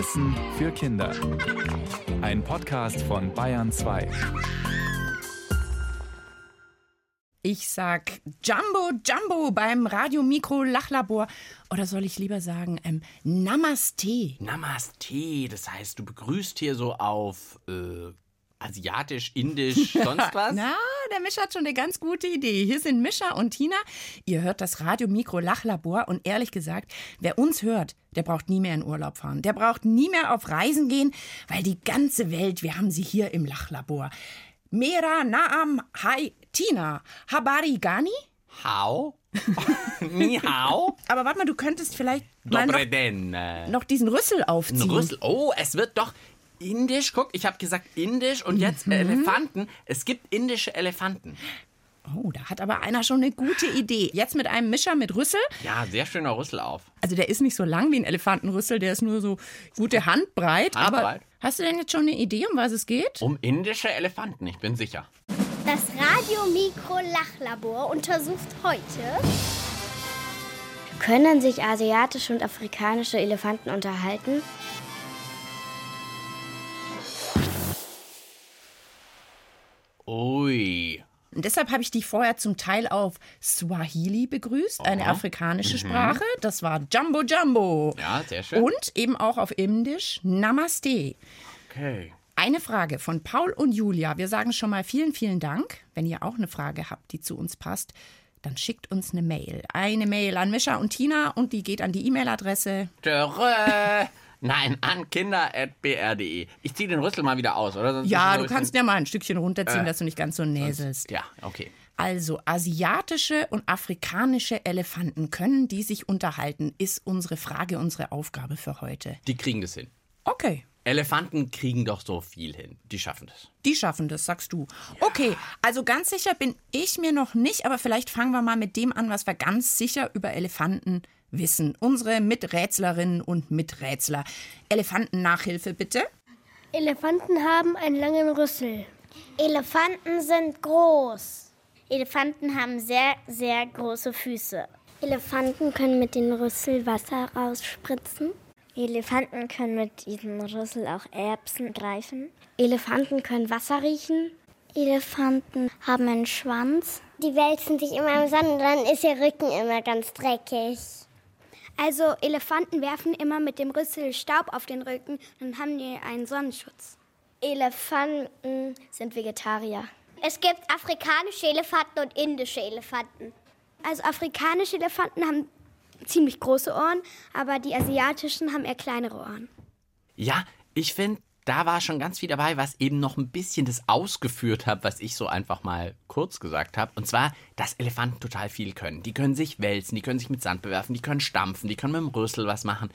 Wissen für Kinder. Ein Podcast von Bayern 2. Ich sag Jumbo Jumbo beim Radio Mikro Lachlabor. Oder soll ich lieber sagen ähm, Namaste? Namaste, das heißt, du begrüßt hier so auf äh, asiatisch, indisch, sonst was? Na, der Mischa hat schon eine ganz gute Idee. Hier sind Mischa und Tina. Ihr hört das Radio Mikro Lachlabor und ehrlich gesagt, wer uns hört, der braucht nie mehr in Urlaub fahren. Der braucht nie mehr auf Reisen gehen, weil die ganze Welt, wir haben sie hier im Lachlabor. Mera Naam Hai Tina. Habari Gani? Hau? Ni hau? Aber warte mal, du könntest vielleicht noch, noch diesen Rüssel aufziehen. Rüssel. Oh, es wird doch indisch. Guck, ich habe gesagt indisch und jetzt Mhm. Elefanten. Es gibt indische Elefanten. Oh, da hat aber einer schon eine gute Idee. Jetzt mit einem Mischer mit Rüssel. Ja, sehr schöner Rüssel auf. Also der ist nicht so lang wie ein Elefantenrüssel, der ist nur so gute Handbreit. Aber Handbreit. hast du denn jetzt schon eine Idee, um was es geht? Um indische Elefanten, ich bin sicher. Das Radio-Mikro-Lachlabor untersucht heute Können sich asiatische und afrikanische Elefanten unterhalten? Ui. Und deshalb habe ich dich vorher zum Teil auf Swahili begrüßt, eine afrikanische Sprache. Das war Jumbo Jumbo. Ja, sehr schön. Und eben auch auf Indisch Namaste. Okay. Eine Frage von Paul und Julia. Wir sagen schon mal vielen, vielen Dank. Wenn ihr auch eine Frage habt, die zu uns passt, dann schickt uns eine Mail. Eine Mail an Mischa und Tina und die geht an die E-Mail-Adresse. Nein, an kinder.br.de. Ich ziehe den Rüssel mal wieder aus, oder? Sonst Ja, du kannst ja mal ein Stückchen runterziehen, Äh, dass du nicht ganz so näselst. Ja, okay. Also asiatische und afrikanische Elefanten können die sich unterhalten, ist unsere Frage, unsere Aufgabe für heute. Die kriegen das hin. Okay, Elefanten kriegen doch so viel hin. Die schaffen das. die schaffen das, sagst du. Okay, also ganz sicher bin ich mir noch nicht, aber vielleicht fangen wir mal mit dem an, was wir ganz sicher über Elefanten wissen. Unsere Miträtslerinnen und Miträtsler. Elefantennachhilfe bitte. Elefanten haben einen langen Rüssel. Elefanten sind groß. Elefanten haben sehr, sehr große Füße. Elefanten können mit dem Rüssel Wasser rausspritzen. Elefanten können mit diesem Rüssel auch Erbsen greifen. Elefanten können Wasser riechen. Elefanten haben einen Schwanz. Die wälzen sich immer im Sand und dann ist ihr Rücken immer ganz dreckig. Also Elefanten werfen immer mit dem Rüssel Staub auf den Rücken und haben die einen Sonnenschutz. Elefanten sind Vegetarier. Es gibt afrikanische Elefanten und indische Elefanten. Also afrikanische Elefanten haben ziemlich große Ohren, aber die asiatischen haben eher kleinere Ohren. Ja, ich finde, da war schon ganz viel dabei, was eben noch ein bisschen das ausgeführt hat, was ich so einfach mal kurz gesagt habe. Und zwar, dass Elefanten total viel können. Die können sich wälzen, die können sich mit Sand bewerfen, die können stampfen, die können mit dem Rüssel was machen.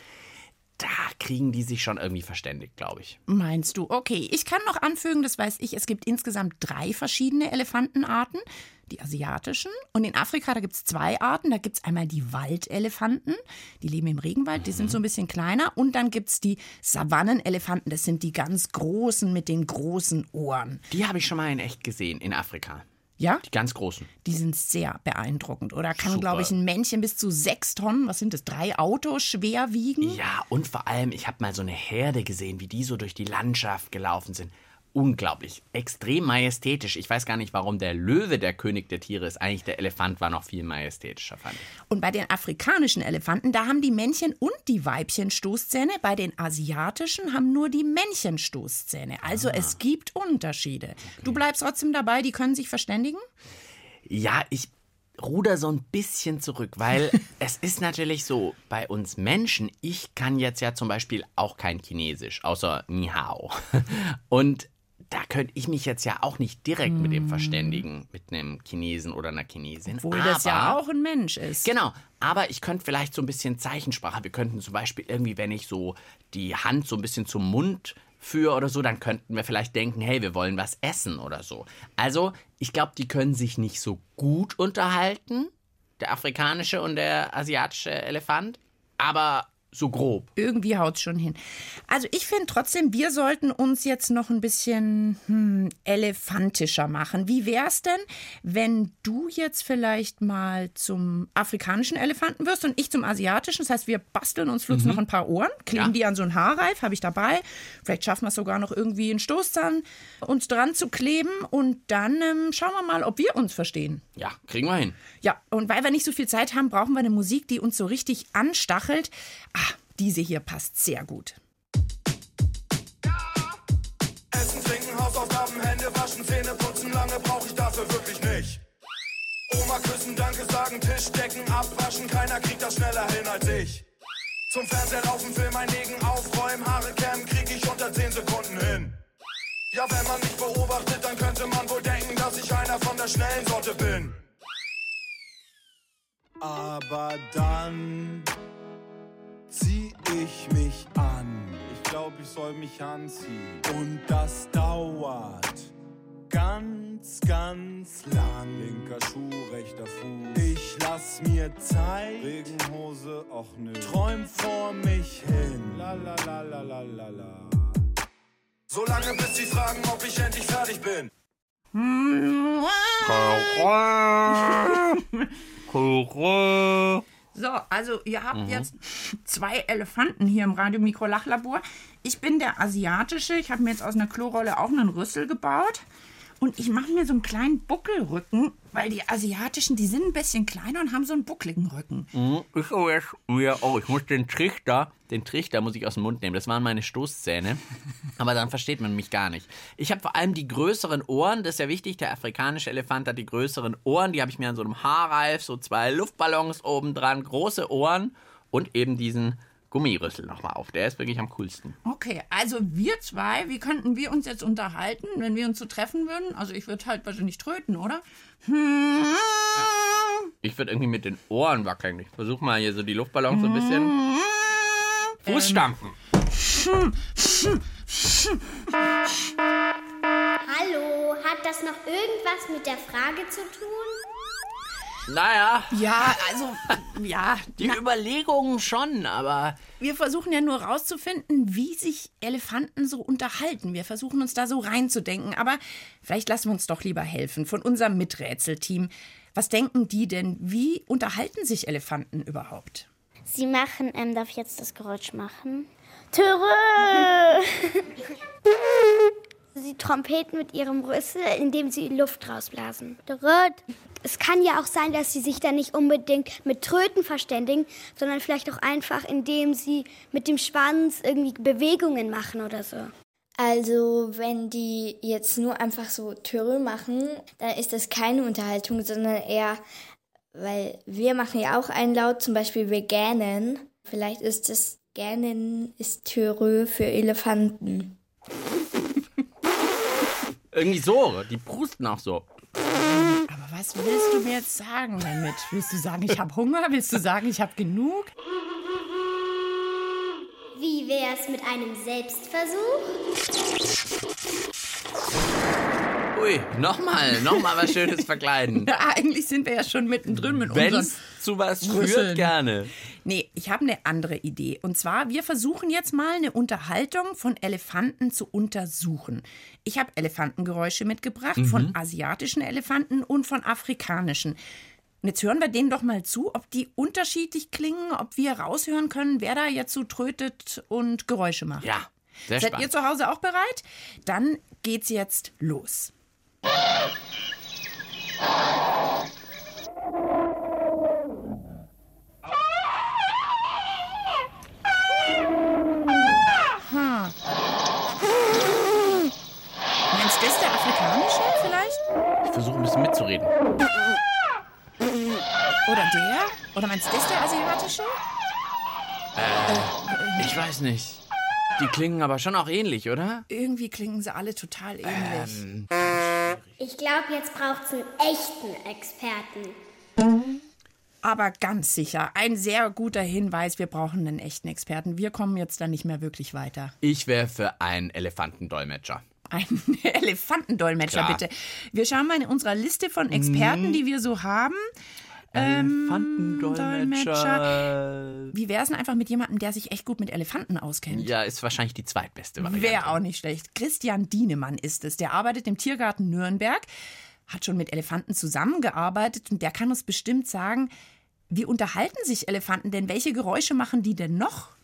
Da kriegen die sich schon irgendwie verständigt, glaube ich. Meinst du? Okay, ich kann noch anfügen, das weiß ich, es gibt insgesamt drei verschiedene Elefantenarten. Die asiatischen. Und in Afrika, da gibt es zwei Arten. Da gibt es einmal die Waldelefanten, die leben im Regenwald, die sind so ein bisschen kleiner. Und dann gibt es die Savannenelefanten, das sind die ganz großen mit den großen Ohren. Die habe ich schon mal in echt gesehen, in Afrika. Ja? Die ganz großen. Die sind sehr beeindruckend. Oder kann, glaube ich, ein Männchen bis zu sechs Tonnen, was sind das, drei Autos schwer wiegen? Ja, und vor allem, ich habe mal so eine Herde gesehen, wie die so durch die Landschaft gelaufen sind. Unglaublich, extrem majestätisch. Ich weiß gar nicht, warum der Löwe der König der Tiere ist. Eigentlich der Elefant war noch viel majestätischer, fand ich. Und bei den afrikanischen Elefanten, da haben die Männchen und die Weibchen Stoßzähne. Bei den asiatischen haben nur die Männchen Stoßzähne. Also es gibt Unterschiede. Du bleibst trotzdem dabei, die können sich verständigen? Ja, ich ruder so ein bisschen zurück, weil es ist natürlich so, bei uns Menschen, ich kann jetzt ja zum Beispiel auch kein Chinesisch, außer Ni Hao. Und da könnte ich mich jetzt ja auch nicht direkt mit dem verständigen, mit einem Chinesen oder einer Chinesin. Obwohl das ja Aber- auch ein Mensch ist. Genau, aber ich könnte vielleicht so ein bisschen Zeichensprache. Wir könnten zum Beispiel irgendwie, wenn ich so die Hand so ein bisschen zum Mund führe oder so, dann könnten wir vielleicht denken, hey, wir wollen was essen oder so. Also, ich glaube, die können sich nicht so gut unterhalten, der afrikanische und der asiatische Elefant, aber so grob. Irgendwie haut es schon hin. Also ich finde trotzdem, wir sollten uns jetzt noch ein bisschen hm, elefantischer machen. Wie wäre es denn, wenn du jetzt vielleicht mal zum afrikanischen Elefanten wirst und ich zum asiatischen? Das heißt, wir basteln uns flugs noch ein paar Ohren, kleben Ja. die an so einen Haarreif, habe ich dabei. Vielleicht schaffen wir es sogar noch irgendwie einen Stoßzahn uns dran zu kleben und dann ähm, schauen wir mal, ob wir uns verstehen. Ja, kriegen wir hin. Ja, und weil wir nicht so viel Zeit haben, brauchen wir eine Musik, die uns so richtig anstachelt. Ah, diese hier passt sehr gut. Essen, trinken, Hausaufgaben, Hände waschen, Zähne putzen, lange brauche ich dafür wirklich nicht. Oma küssen, Danke sagen, Tisch decken, abwaschen, keiner kriegt das schneller hin als ich. Zum Fernseher laufen, Film einlegen, aufräumen, Haare kämmen, krieg ich unter 10 Sekunden hin. Ja, wenn man mich beobachtet, dann könnte man wohl denken, dass ich einer von der schnellen Sorte bin. Aber dann zieh ich mich an. Ich glaube, ich soll mich anziehen. Und das dauert ganz, ganz lang. Linker Schuh, rechter Fuß. Ich lass mir Zeit. Regenhose, och nö. Träum vor mich hin. La la la la la la la. Solange bis sie fragen, ob ich endlich fertig bin. So, also ihr habt jetzt zwei Elefanten hier im Radiomikro-Lachlabor. Ich bin der asiatische. Ich habe mir jetzt aus einer Klorolle auch einen Rüssel gebaut. Und ich mache mir so einen kleinen Buckelrücken, weil die asiatischen, die sind ein bisschen kleiner und haben so einen buckligen Rücken. Ich oh, jetzt, ja, oh, ich muss den Trichter, den Trichter muss ich aus dem Mund nehmen. Das waren meine Stoßzähne. Aber dann versteht man mich gar nicht. Ich habe vor allem die größeren Ohren, das ist ja wichtig. Der afrikanische Elefant hat die größeren Ohren. Die habe ich mir an so einem Haarreif, so zwei Luftballons oben dran, große Ohren und eben diesen Gummirüssel nochmal auf. Der ist wirklich am coolsten. Okay, also wir zwei, wie könnten wir uns jetzt unterhalten, wenn wir uns so treffen würden? Also ich würde halt wahrscheinlich tröten, oder? Ich würde irgendwie mit den Ohren wackeln. Ich versuche mal hier so die Luftballons so ein bisschen. Fußstampfen. Hallo, hat das noch irgendwas mit der Frage zu tun? Naja, Ja, also, ja, die Überlegungen schon, aber Wir versuchen ja nur rauszufinden, wie sich Elefanten so unterhalten. Wir versuchen uns da so reinzudenken. Aber vielleicht lassen wir uns doch lieber helfen von unserem Miträtselteam. Was denken die denn? Wie unterhalten sich Elefanten überhaupt? Sie machen, ähm, darf ich jetzt das Geräusch machen? Törö! Sie trompeten mit ihrem Rüssel, indem sie Luft rausblasen. Es kann ja auch sein, dass sie sich dann nicht unbedingt mit Tröten verständigen, sondern vielleicht auch einfach, indem sie mit dem Schwanz irgendwie Bewegungen machen oder so. Also, wenn die jetzt nur einfach so Törö machen, dann ist das keine Unterhaltung, sondern eher, weil wir machen ja auch einen Laut, zum Beispiel wir gähnen. Vielleicht ist das Gähnen ist Törö für Elefanten. Irgendwie so. Die prusten auch so. Aber was willst du mir jetzt sagen damit? Willst du sagen, ich habe Hunger? Willst du sagen, ich habe genug? Wie wär's mit einem Selbstversuch? Ui, nochmal, nochmal was Schönes verkleiden. Ja, eigentlich sind wir ja schon mittendrin mit Wenn unseren... es zu was Rüsseln. führt, gerne. Nee, ich habe eine andere Idee. Und zwar, wir versuchen jetzt mal eine Unterhaltung von Elefanten zu untersuchen. Ich habe Elefantengeräusche mitgebracht von asiatischen Elefanten und von afrikanischen. Und jetzt hören wir denen doch mal zu, ob die unterschiedlich klingen, ob wir raushören können, wer da jetzt so trötet und Geräusche macht. Ja, sehr Seid ihr spannend. zu Hause auch bereit? Dann geht's jetzt los. Ha. Meinst du das der afrikanische vielleicht? Ich versuche ein bisschen mitzureden. Oder der? Oder meinst du das der asiatische? Ich weiß nicht. Die klingen aber schon auch ähnlich, oder? Irgendwie klingen sie alle total ähnlich. Ich glaube, jetzt braucht's einen echten Experten. Aber ganz sicher, ein sehr guter Hinweis, wir brauchen einen echten Experten. Wir kommen jetzt da nicht mehr wirklich weiter. Ich wäre für einen Elefantendolmetscher. Ein Elefantendolmetscher, Klar. bitte. Wir schauen mal in unserer Liste von Experten, die wir so haben. ähm, Elefantendolmetscher. Wie wäre es denn einfach mit jemandem, der sich echt gut mit Elefanten auskennt? Ja, ist wahrscheinlich die zweitbeste Variante. Wäre auch nicht schlecht. Christian Dienemann ist es. Der arbeitet im Tiergarten Nürnberg, hat schon mit Elefanten zusammengearbeitet und der kann uns bestimmt sagen, wie unterhalten sich Elefanten denn? Welche Geräusche machen die denn noch?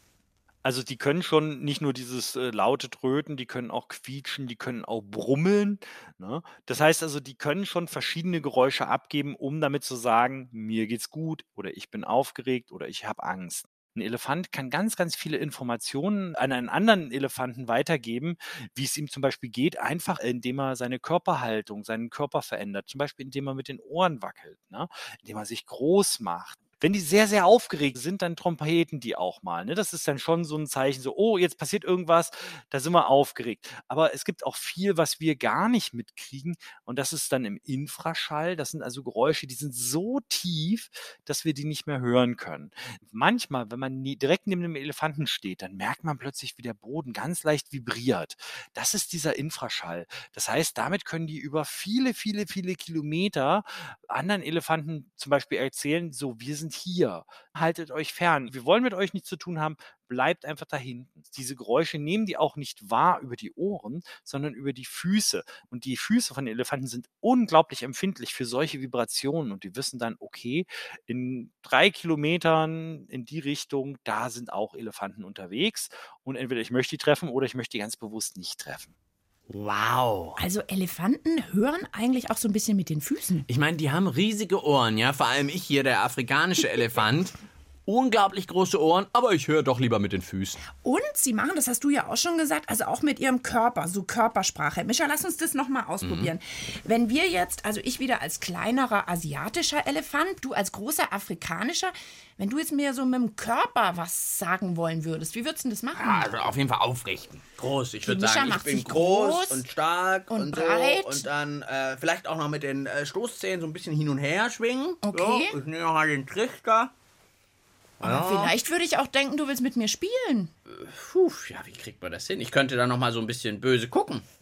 Also die können schon nicht nur dieses äh, laute Tröten, die können auch quietschen, die können auch brummeln. Ne? Das heißt also, die können schon verschiedene Geräusche abgeben, um damit zu sagen, mir geht's gut oder ich bin aufgeregt oder ich habe Angst. Ein Elefant kann ganz, ganz viele Informationen an einen anderen Elefanten weitergeben, wie es ihm zum Beispiel geht, einfach indem er seine Körperhaltung, seinen Körper verändert. Zum Beispiel indem er mit den Ohren wackelt, ne? indem er sich groß macht. Wenn die sehr, sehr aufgeregt sind, dann trompeten die auch mal. Ne? Das ist dann schon so ein Zeichen, so, oh, jetzt passiert irgendwas, da sind wir aufgeregt. Aber es gibt auch viel, was wir gar nicht mitkriegen. Und das ist dann im Infraschall. Das sind also Geräusche, die sind so tief, dass wir die nicht mehr hören können. Manchmal, wenn man direkt neben dem Elefanten steht, dann merkt man plötzlich, wie der Boden ganz leicht vibriert. Das ist dieser Infraschall. Das heißt, damit können die über viele, viele, viele Kilometer anderen Elefanten zum Beispiel erzählen, so, wir sind hier. Haltet euch fern. Wir wollen mit euch nichts zu tun haben. Bleibt einfach da hinten. Diese Geräusche nehmen die auch nicht wahr über die Ohren, sondern über die Füße. Und die Füße von den Elefanten sind unglaublich empfindlich für solche Vibrationen. Und die wissen dann, okay, in drei Kilometern in die Richtung, da sind auch Elefanten unterwegs. Und entweder ich möchte die treffen oder ich möchte die ganz bewusst nicht treffen. Wow. Also Elefanten hören eigentlich auch so ein bisschen mit den Füßen. Ich meine, die haben riesige Ohren, ja. Vor allem ich hier, der afrikanische Elefant. Unglaublich große Ohren, aber ich höre doch lieber mit den Füßen. Und sie machen, das hast du ja auch schon gesagt, also auch mit ihrem Körper, so Körpersprache. Micha, lass uns das nochmal ausprobieren. Wenn wir jetzt, also ich wieder als kleinerer asiatischer Elefant, du als großer afrikanischer, wenn du jetzt mir so mit dem Körper was sagen wollen würdest, wie würdest du denn das machen? Also auf jeden Fall aufrichten. Groß. Ich würde sagen, ich macht bin sich groß, groß und stark und und, breit. so. Und dann äh, vielleicht auch noch mit den äh, Stoßzähnen so ein bisschen hin und her schwingen. Okay. So, ich nehme noch mal den Trichter. Aber vielleicht würde ich auch denken, du willst mit mir spielen. Puh, ja, wie kriegt man das hin? Ich könnte da noch mal so ein bisschen böse gucken.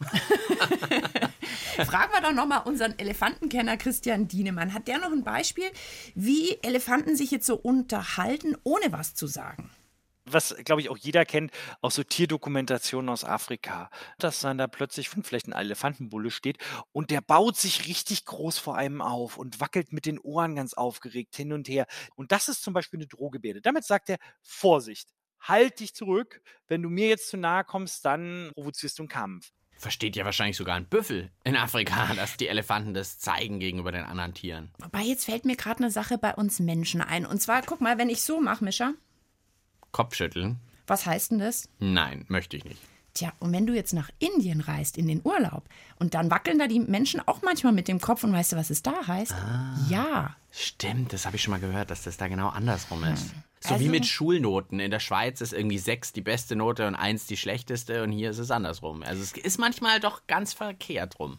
Fragen wir doch nochmal unseren Elefantenkenner Christian Dienemann. Hat der noch ein Beispiel, wie Elefanten sich jetzt so unterhalten, ohne was zu sagen? Was, glaube ich, auch jeder kennt, auch so Tierdokumentationen aus Afrika, dass dann da plötzlich vielleicht ein Elefantenbulle steht und der baut sich richtig groß vor einem auf und wackelt mit den Ohren ganz aufgeregt hin und her. Und das ist zum Beispiel eine Drohgebärde. Damit sagt er, Vorsicht, halt dich zurück. Wenn du mir jetzt zu nahe kommst, dann provozierst du einen Kampf. Versteht ja wahrscheinlich sogar ein Büffel in Afrika, dass die Elefanten das zeigen gegenüber den anderen Tieren. Wobei, jetzt fällt mir gerade eine Sache bei uns Menschen ein. Und zwar, guck mal, wenn ich so mache, Mischa, Kopfschütteln? was heißt denn das? Nein, möchte ich nicht. Tja, und wenn du jetzt nach Indien reist, in den Urlaub, und dann wackeln da die Menschen auch manchmal mit dem Kopf und weißt du, was es da heißt? Ja. Stimmt, das habe ich schon mal gehört, dass das da genau andersrum ist. So Also- wie mit Schulnoten. In der Schweiz ist irgendwie sechs die beste Note und eins die schlechteste und hier ist es andersrum. Also es ist manchmal doch ganz verkehrt rum.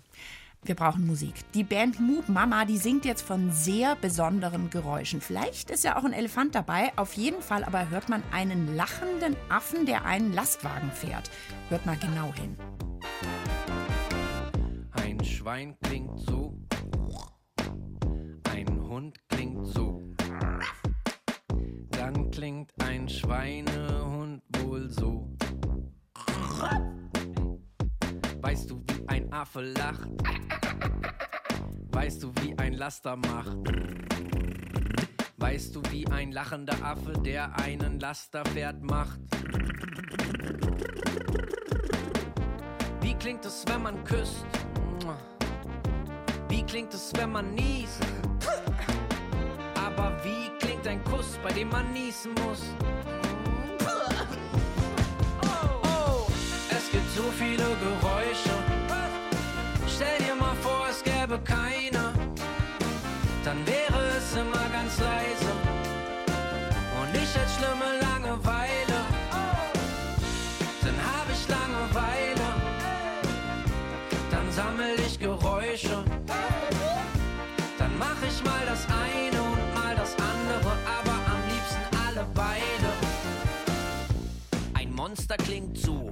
Wir brauchen Musik. Die Band Moop Mama, die singt jetzt von sehr besonderen Geräuschen. Vielleicht ist ja auch ein Elefant dabei. Auf jeden Fall aber hört man einen lachenden Affen, der einen Lastwagen fährt. Hört mal genau hin. Ein Schwein klingt so. Ein Hund klingt so. Dann klingt ein Schweinehund wohl so. Weißt du, wie Affe lacht? Weißt du, wie ein Laster macht? Weißt du, wie ein lachender Affe, der einen Laster fährt, macht? Wie klingt es, wenn man küsst? Wie klingt es, wenn man niest? Aber wie klingt ein Kuss, bei dem man niesen muss? Gäbe keine. Dann wäre es immer ganz leise. Und ich hätte schlimme Langeweile. Dann hab ich Langeweile. Dann sammel ich Geräusche. Dann mach ich mal das eine und mal das andere, aber am liebsten alle beide. Ein Monster klingt so.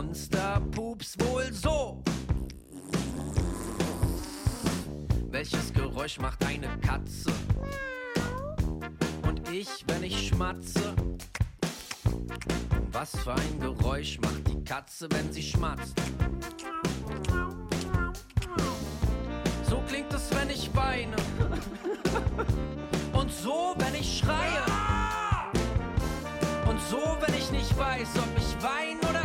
Monsterpups wohl so? Welches Geräusch macht eine Katze? Und ich, wenn ich schmatze? Was für ein Geräusch macht die Katze, wenn sie schmatzt? So klingt es, wenn ich weine. Und so, wenn ich schreie. Und so, wenn ich nicht weiß, ob ich weine oder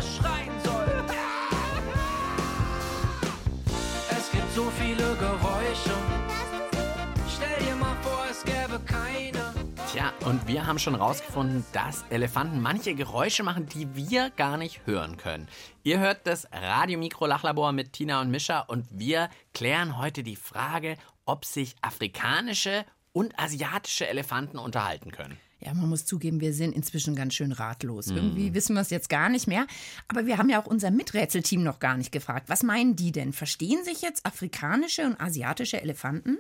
und wir haben schon rausgefunden, dass Elefanten manche Geräusche machen, die wir gar nicht hören können. Ihr hört das Radio-Mikro-Lachlabor mit Tina und Mischa und wir klären heute die Frage, ob sich afrikanische und asiatische Elefanten unterhalten können. Ja, man muss zugeben, wir sind inzwischen ganz schön ratlos. Irgendwie wissen wir es jetzt gar nicht mehr. Aber wir haben ja auch unser Miträtselteam noch gar nicht gefragt. Was meinen die denn? Verstehen sich jetzt afrikanische und asiatische Elefanten?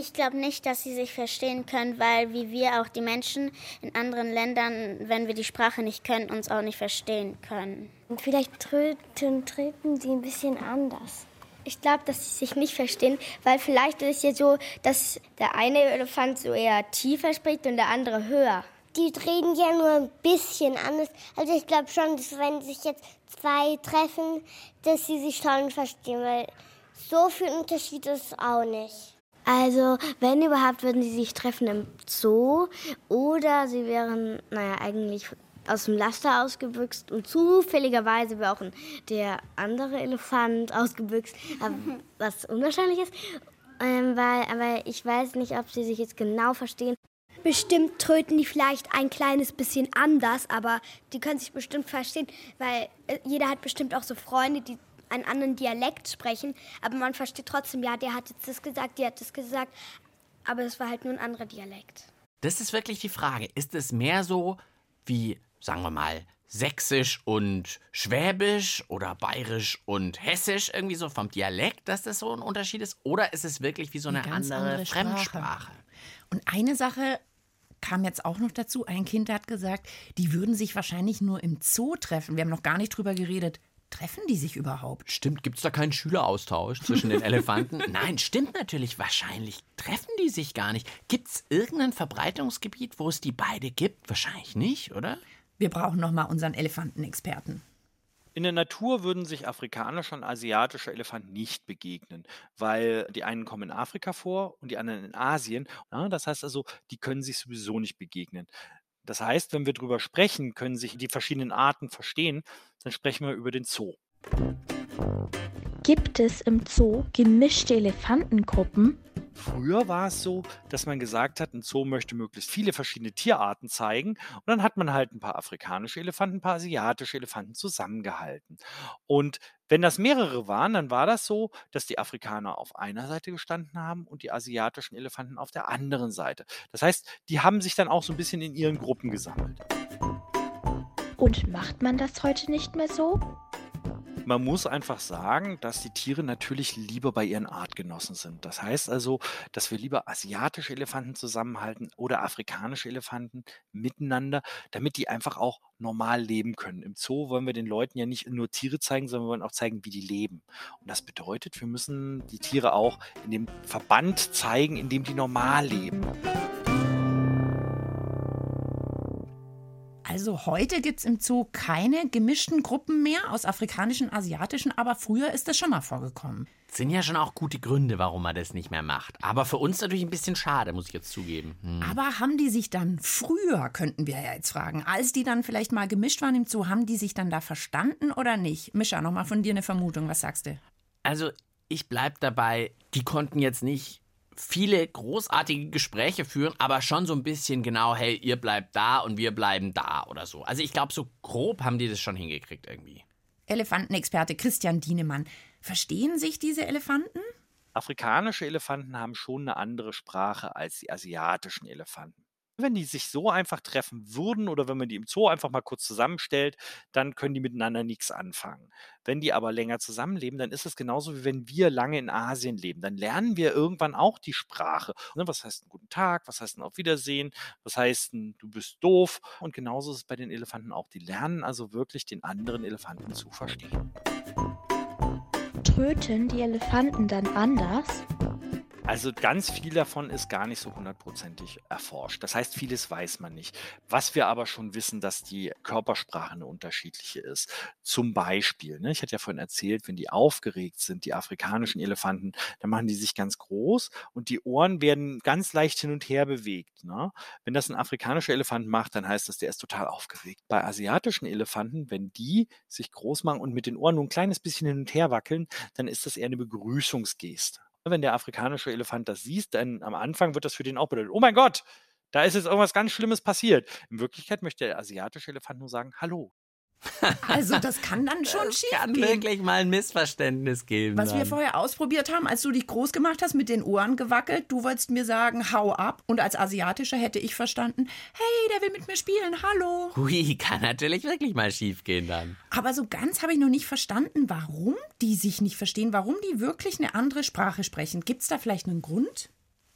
Ich glaube nicht, dass sie sich verstehen können, weil wie wir auch die Menschen in anderen Ländern, wenn wir die Sprache nicht können, uns auch nicht verstehen können. Und vielleicht treten, treten die ein bisschen anders. Ich glaube, dass sie sich nicht verstehen, weil vielleicht ist es ja so, dass der eine Elefant so eher tiefer spricht und der andere höher. Die reden ja nur ein bisschen anders. Also ich glaube schon, dass wenn sich jetzt zwei treffen, dass sie sich schon verstehen, weil so viel Unterschied ist es auch nicht. Also, wenn überhaupt, würden sie sich treffen im Zoo oder sie wären, naja, eigentlich aus dem Laster ausgebüxt und zufälligerweise wäre auch der andere Elefant ausgebüxt, was unwahrscheinlich ist. Ähm, weil, aber ich weiß nicht, ob sie sich jetzt genau verstehen. Bestimmt tröten die vielleicht ein kleines bisschen anders, aber die können sich bestimmt verstehen, weil äh, jeder hat bestimmt auch so Freunde, die einen anderen Dialekt sprechen, aber man versteht trotzdem, ja, der hat jetzt das gesagt, der hat das gesagt, aber es war halt nur ein anderer Dialekt. Das ist wirklich die Frage. Ist es mehr so wie, sagen wir mal, Sächsisch und Schwäbisch oder Bayerisch und Hessisch, irgendwie so vom Dialekt, dass das so ein Unterschied ist? Oder ist es wirklich wie so eine, Eine ganz andere, andere Sprache. Fremdsprache? Und eine Sache kam jetzt auch noch dazu. Ein Kind hat gesagt, die würden sich wahrscheinlich nur im Zoo treffen. Wir haben noch gar nicht drüber geredet. Treffen die sich überhaupt? Stimmt, gibt es da keinen Schüleraustausch zwischen den Elefanten? Nein, stimmt natürlich. Wahrscheinlich treffen die sich gar nicht. Gibt es irgendein Verbreitungsgebiet, wo es die beide gibt? Wahrscheinlich nicht, oder? Wir brauchen noch mal unseren Elefantenexperten. In der Natur würden sich afrikanische und asiatische Elefanten nicht begegnen, weil die einen kommen in Afrika vor und die anderen in Asien. Ja, das heißt also, die können sich sowieso nicht begegnen. Das heißt, wenn wir darüber sprechen, können sich die verschiedenen Arten verstehen, dann sprechen wir über den Zoo. Gibt es im Zoo gemischte Elefantengruppen? Früher war es so, dass man gesagt hat, ein Zoo möchte möglichst viele verschiedene Tierarten zeigen. Und dann hat man halt ein paar afrikanische Elefanten, ein paar asiatische Elefanten zusammengehalten. Und wenn das mehrere waren, dann war das so, dass die Afrikaner auf einer Seite gestanden haben und die asiatischen Elefanten auf der anderen Seite. Das heißt, die haben sich dann auch so ein bisschen in ihren Gruppen gesammelt. Und macht man das heute nicht mehr so? Man muss einfach sagen, dass die Tiere natürlich lieber bei ihren Artgenossen sind. Das heißt also, dass wir lieber asiatische Elefanten zusammenhalten oder afrikanische Elefanten miteinander, damit die einfach auch normal leben können. Im Zoo wollen wir den Leuten ja nicht nur Tiere zeigen, sondern wir wollen auch zeigen, wie die leben. Und das bedeutet, wir müssen die Tiere auch in dem Verband zeigen, in dem die normal leben. Also heute gibt es im Zoo keine gemischten Gruppen mehr aus afrikanischen asiatischen, aber früher ist das schon mal vorgekommen. Sind ja schon auch gute Gründe, warum man das nicht mehr macht. Aber für uns natürlich ein bisschen schade, muss ich jetzt zugeben. Hm. Aber haben die sich dann früher, könnten wir ja jetzt fragen, als die dann vielleicht mal gemischt waren im Zoo, haben die sich dann da verstanden oder nicht? Mischa, nochmal von dir eine Vermutung, was sagst du? Also, ich bleib dabei, die konnten jetzt nicht viele großartige Gespräche führen, aber schon so ein bisschen genau, hey, ihr bleibt da und wir bleiben da oder so. Also ich glaube, so grob haben die das schon hingekriegt irgendwie. Elefantenexperte Christian Dienemann. Verstehen sich diese Elefanten? Afrikanische Elefanten haben schon eine andere Sprache als die asiatischen Elefanten. Wenn die sich so einfach treffen würden oder wenn man die im Zoo einfach mal kurz zusammenstellt, dann können die miteinander nichts anfangen. Wenn die aber länger zusammenleben, dann ist es genauso wie wenn wir lange in Asien leben. Dann lernen wir irgendwann auch die Sprache. Ne, Was heißt ein guten Tag? Was heißt ein Auf Wiedersehen? Was heißt ein Du bist doof? Und genauso ist es bei den Elefanten auch. Die lernen also wirklich den anderen Elefanten zu verstehen. Tröten die Elefanten dann anders? Also ganz viel davon ist gar nicht so hundertprozentig erforscht. Das heißt, vieles weiß man nicht. Was wir aber schon wissen, dass die Körpersprache eine unterschiedliche ist. Zum Beispiel, ne, ich hatte ja vorhin erzählt, wenn die aufgeregt sind, die afrikanischen Elefanten, dann machen die sich ganz groß und die Ohren werden ganz leicht hin und her bewegt. Ne? Wenn das ein afrikanischer Elefant macht, dann heißt das, der ist total aufgeregt. Bei asiatischen Elefanten, wenn die sich groß machen und mit den Ohren nur ein kleines bisschen hin und her wackeln, dann ist das eher eine Begrüßungsgeste. Wenn der afrikanische Elefant das sieht, dann am Anfang wird das für den auch bedeuten, oh mein Gott, da ist jetzt irgendwas ganz Schlimmes passiert. In Wirklichkeit möchte der asiatische Elefant nur sagen, hallo. Also das kann dann schon Es schief kann gehen. wirklich mal ein Missverständnis geben. Was wir dann. vorher ausprobiert haben, als du dich groß gemacht hast, mit den Ohren gewackelt, du wolltest mir sagen, hau ab. Und als Asiatischer hätte ich verstanden, hey, der will mit mir spielen, hallo. Hui, kann natürlich wirklich mal schief gehen dann. Aber so ganz habe ich noch nicht verstanden, warum die sich nicht verstehen, warum die wirklich eine andere Sprache sprechen. Gibt es da vielleicht einen Grund?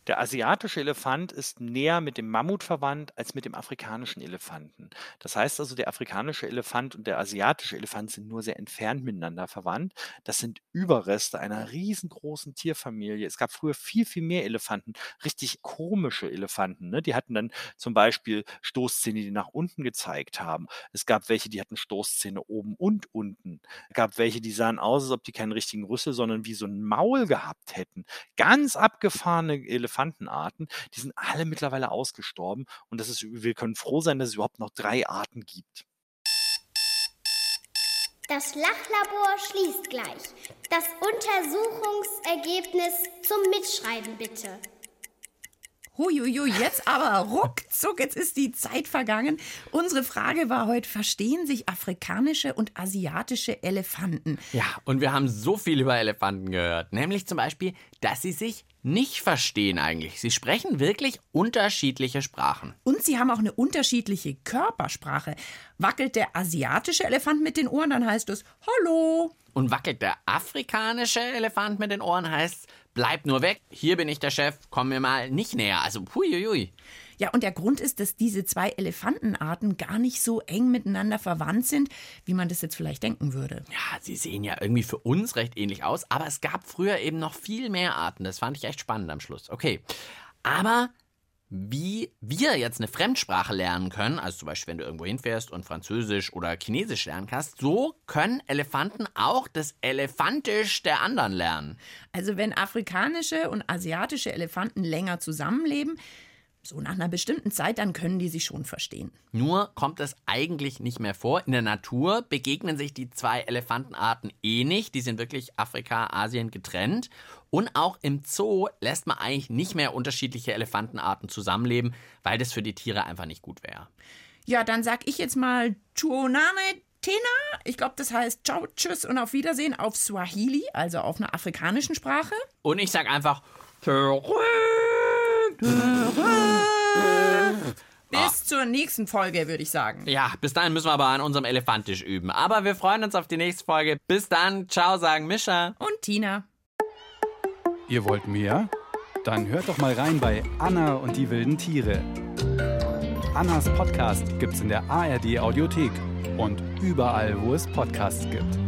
Der asiatische Elefant ist näher mit dem Mammut verwandt als mit dem afrikanischen Elefanten. Das heißt also, der afrikanische Elefant und der asiatische Elefant sind nur sehr entfernt miteinander verwandt. Das sind Überreste einer riesengroßen Tierfamilie. Es gab früher viel, viel mehr Elefanten, richtig komische Elefanten. Ne? Die hatten dann zum Beispiel Stoßzähne, die nach unten gezeigt haben. Es gab welche, die hatten Stoßzähne oben und unten. Es gab welche, die sahen aus, als ob die keinen richtigen Rüssel, sondern wie so ein Maul gehabt hätten. Ganz abgefahrene Elefantenarten, die sind alle mittlerweile ausgestorben. Und das ist, wir können froh sein, dass es überhaupt noch drei Arten gibt. Das Lachlabor schließt gleich. Das Untersuchungsergebnis zum Mitschreiben bitte. Huiuiui, jetzt aber ruckzuck, jetzt ist die Zeit vergangen. Unsere Frage war heute, verstehen sich afrikanische und asiatische Elefanten? Ja, und wir haben so viel über Elefanten gehört. Nämlich zum Beispiel, dass sie sich nicht verstehen eigentlich. Sie sprechen wirklich unterschiedliche Sprachen. Und sie haben auch eine unterschiedliche Körpersprache. Wackelt der asiatische Elefant mit den Ohren, dann heißt es Hallo. Und wackelt der afrikanische Elefant mit den Ohren, heißt bleib nur weg, hier bin ich der Chef, komm mir mal nicht näher. Also puiuiui. Ja, und der Grund ist, dass diese zwei Elefantenarten gar nicht so eng miteinander verwandt sind, wie man das jetzt vielleicht denken würde. Ja, sie sehen ja irgendwie für uns recht ähnlich aus, aber es gab früher eben noch viel mehr Arten. Das fand ich echt spannend am Schluss. Okay, aber wie wir jetzt eine Fremdsprache lernen können, also zum Beispiel, wenn du irgendwo hinfährst und Französisch oder Chinesisch lernen kannst, so können Elefanten auch das Elefantisch der anderen lernen. Also wenn afrikanische und asiatische Elefanten länger zusammenleben, so nach einer bestimmten Zeit, dann können die sich schon verstehen. Nur kommt es eigentlich nicht mehr vor. In der Natur begegnen sich die zwei Elefantenarten eh nicht. Die sind wirklich Afrika, Asien getrennt. Und auch im Zoo lässt man eigentlich nicht mehr unterschiedliche Elefantenarten zusammenleben, weil das für die Tiere einfach nicht gut wäre. Ja, dann sag ich jetzt mal Tuonane Tena. Ich glaube, das heißt Ciao, Tschüss und auf Wiedersehen auf Swahili, also auf einer afrikanischen Sprache. Und ich sag einfach Bis zur nächsten Folge, würde ich sagen. Ja, bis dahin müssen wir aber an unserem Elefantisch üben. Aber wir freuen uns auf die nächste Folge. Bis dann. Ciao, sagen Mischa. Und Tina. Ihr wollt mehr? Dann hört doch mal rein bei Anna und die wilden Tiere. Annas Podcast gibt's in der ARD Audiothek und überall, wo es Podcasts gibt.